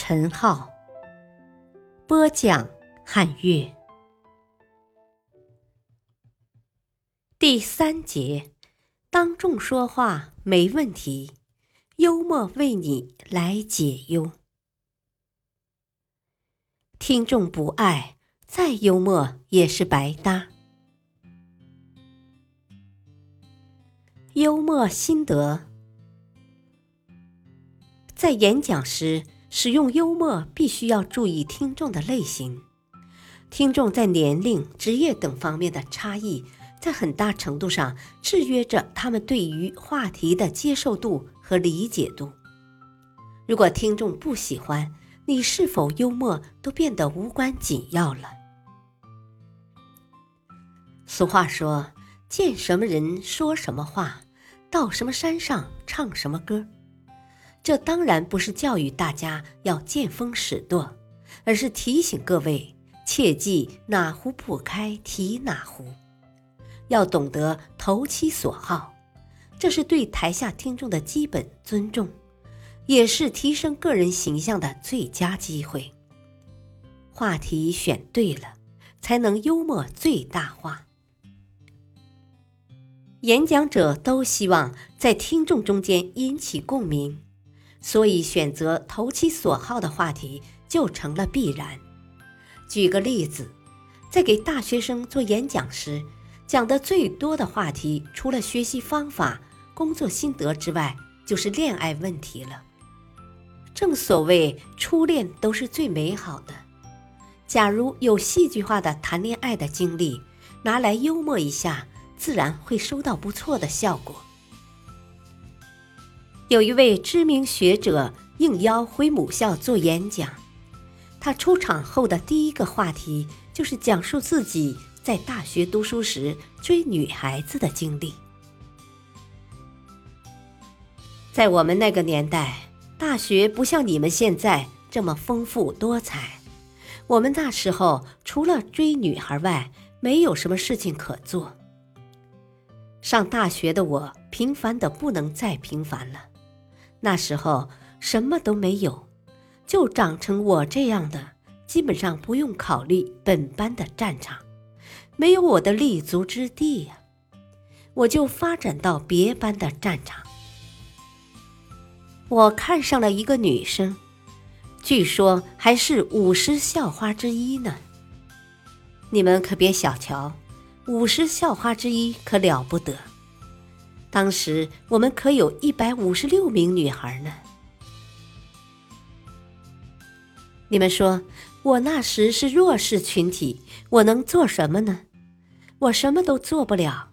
陈浩，播讲汉乐。第三节，当众说话没问题。幽默为你来解忧，听众不爱，再幽默也是白搭。幽默心得：在演讲时使用幽默，必须要注意听众的类型。听众在年龄、职业等方面的差异，在很大程度上制约着他们对于话题的接受度。和理解度。如果听众不喜欢你是否幽默，都变得无关紧要了。俗话说：“见什么人说什么话，到什么山上唱什么歌。”这当然不是教育大家要见风使舵，而是提醒各位切记哪壶不开提哪壶，要懂得投其所好。这是对台下听众的基本尊重，也是提升个人形象的最佳机会。话题选对了，才能幽默最大化。演讲者都希望在听众中间引起共鸣，所以选择投其所好的话题就成了必然。举个例子，在给大学生做演讲时，讲的最多的话题，除了学习方法。工作心得之外，就是恋爱问题了。正所谓初恋都是最美好的。假如有戏剧化的谈恋爱的经历，拿来幽默一下，自然会收到不错的效果。有一位知名学者应邀回母校做演讲，他出场后的第一个话题就是讲述自己在大学读书时追女孩子的经历。在我们那个年代，大学不像你们现在这么丰富多彩。我们那时候除了追女孩外，没有什么事情可做。上大学的我平凡的不能再平凡了。那时候什么都没有，就长成我这样的，基本上不用考虑本班的战场，没有我的立足之地呀。我就发展到别班的战场。我看上了一个女生，据说还是五十校花之一呢。你们可别小瞧，五十校花之一可了不得。当时我们可有一百五十六名女孩呢。你们说我那时是弱势群体，我能做什么呢？我什么都做不了。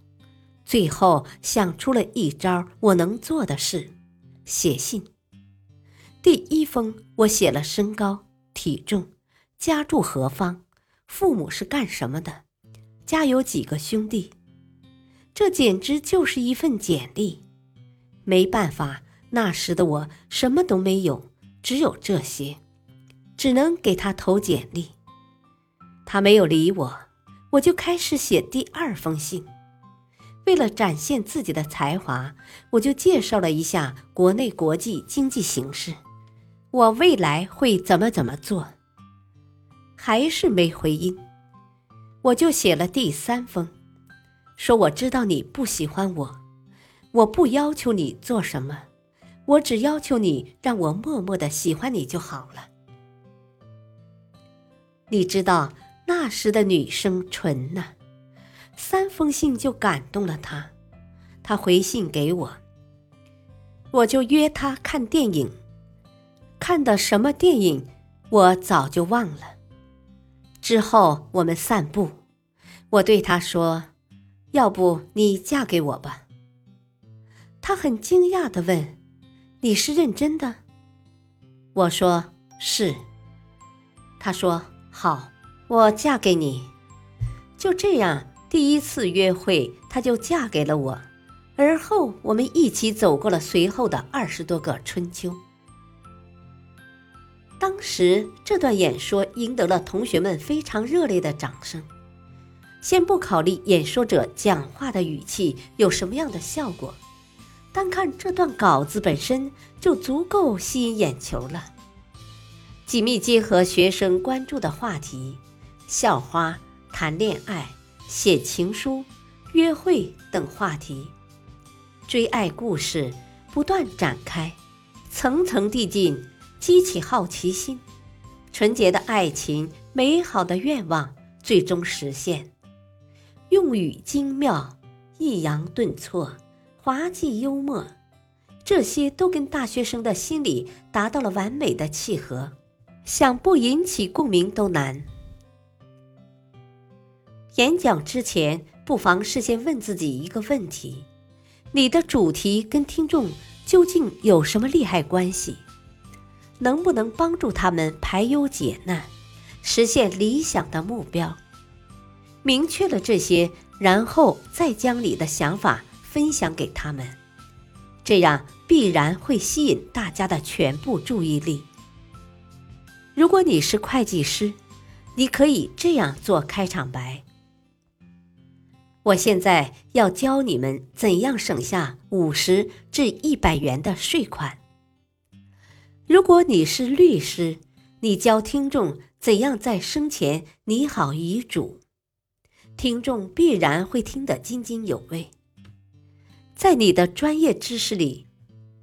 最后想出了一招我能做的事。写信，第一封我写了身高、体重、家住何方、父母是干什么的、家有几个兄弟，这简直就是一份简历。没办法，那时的我什么都没有，只有这些，只能给他投简历。他没有理我，我就开始写第二封信。为了展现自己的才华，我就介绍了一下国内国际经济形势，我未来会怎么怎么做。还是没回音，我就写了第三封，说我知道你不喜欢我，我不要求你做什么，我只要求你让我默默的喜欢你就好了。你知道那时的女生纯呐。三封信就感动了他，他回信给我，我就约他看电影，看的什么电影我早就忘了。之后我们散步，我对他说：“要不你嫁给我吧？”他很惊讶的问：“你是认真的？”我说：“是。”他说：“好，我嫁给你。”就这样，第一次约会，她就嫁给了我。而后，我们一起走过了随后的二十多个春秋。当时，这段演说赢得了同学们非常热烈的掌声。先不考虑演说者讲话的语气有什么样的效果，单看这段稿子本身就足够吸引眼球了。紧密结合学生关注的话题，校花、谈恋爱、写情书、约会等话题，追爱故事不断展开，层层递进，激起好奇心，纯洁的爱情，美好的愿望最终实现。用语精妙，抑扬顿挫，滑稽幽默，这些都跟大学生的心理达到了完美的契合，想不引起共鸣都难。演讲之前，不妨事先问自己一个问题：你的主题跟听众究竟有什么利害关系？能不能帮助他们排忧解难，实现理想的目标？明确了这些，然后再将你的想法分享给他们，这样必然会吸引大家的全部注意力。如果你是会计师，你可以这样做开场白：我现在要教你们怎样省下五十至一百元的税款。如果你是律师，你教听众怎样在生前拟好遗嘱。听众必然会听得津津有味。在你的专业知识里，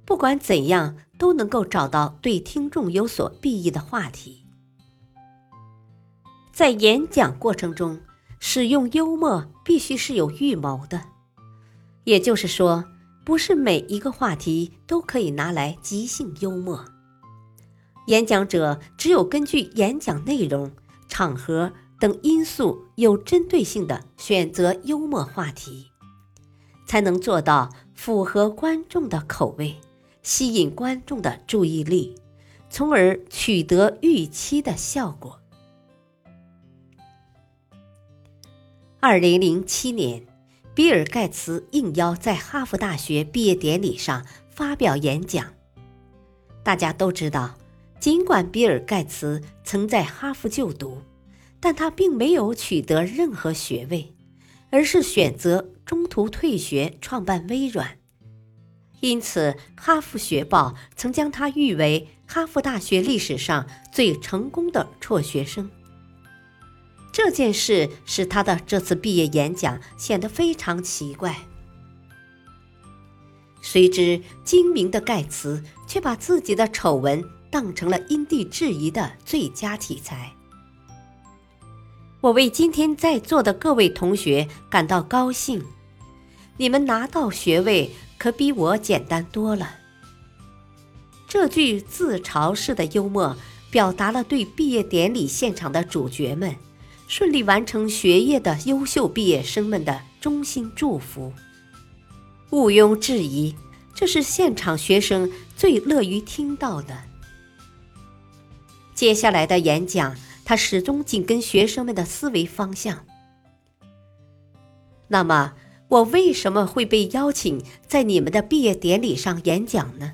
不管怎样都能够找到对听众有所裨益的话题。在演讲过程中，使用幽默必须是有预谋的，也就是说，不是每一个话题都可以拿来即兴幽默。演讲者只有根据演讲内容、场合。等因素有针对性的选择幽默话题，才能做到符合观众的口味，吸引观众的注意力，从而取得预期的效果。二零零七年，比尔·盖茨应邀在哈佛大学毕业典礼上发表演讲。大家都知道，尽管比尔·盖茨曾在哈佛就读。但他并没有取得任何学位，而是选择中途退学创办微软。因此，《哈佛学报》曾将他誉为哈佛大学历史上最成功的辍学生。这件事使他的这次毕业演讲显得非常奇怪。谁知，精明的盖茨却把自己的丑闻当成了因地制宜的最佳题材。我为今天在座的各位同学感到高兴，你们拿到学位可比我简单多了。这句自嘲式的幽默，表达了对毕业典礼现场的主角们顺利完成学业的优秀毕业生们的衷心祝福。毋庸置疑，这是现场学生最乐于听到的。接下来的演讲。他始终紧跟学生们的思维方向。那么，我为什么会被邀请在你们的毕业典礼上演讲呢？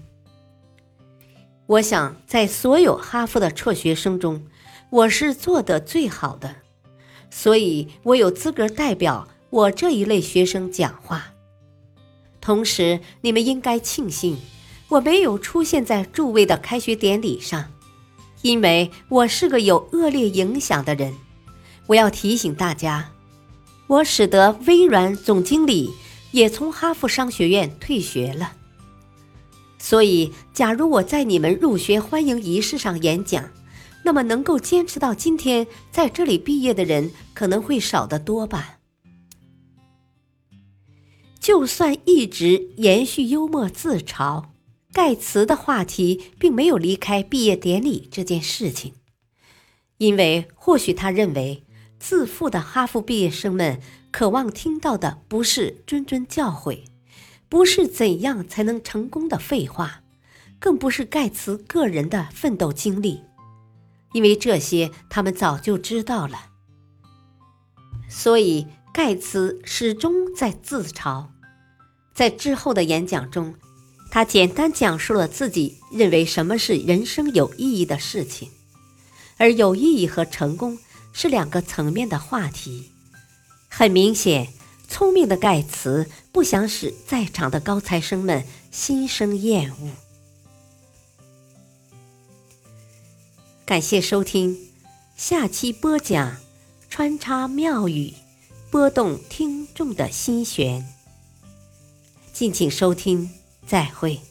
我想，在所有哈佛的辍学生中，我是做的最好的，所以我有资格代表我这一类学生讲话。同时，你们应该庆幸我没有出现在诸位的开学典礼上。因为我是个有恶劣影响的人，我要提醒大家，我使得微软总经理也从哈佛商学院退学了。所以，假如我在你们入学欢迎仪式上演讲，那么能够坚持到今天在这里毕业的人可能会少得多吧。就算一直延续幽默自嘲。盖茨的话题并没有离开毕业典礼这件事情，因为或许他认为自负的哈佛毕业生们渴望听到的不是谆谆教诲，不是怎样才能成功的废话，更不是盖茨个人的奋斗经历。因为这些他们早就知道了。所以盖茨始终在自嘲。在之后的演讲中，他简单讲述了自己认为什么是人生有意义的事情，而有意义和成功是两个层面的话题。很明显，聪明的盖茨不想使在场的高材生们心生厌恶。感谢收听，下期播讲穿插妙语，拨动听众的心弦。敬请收听，再会。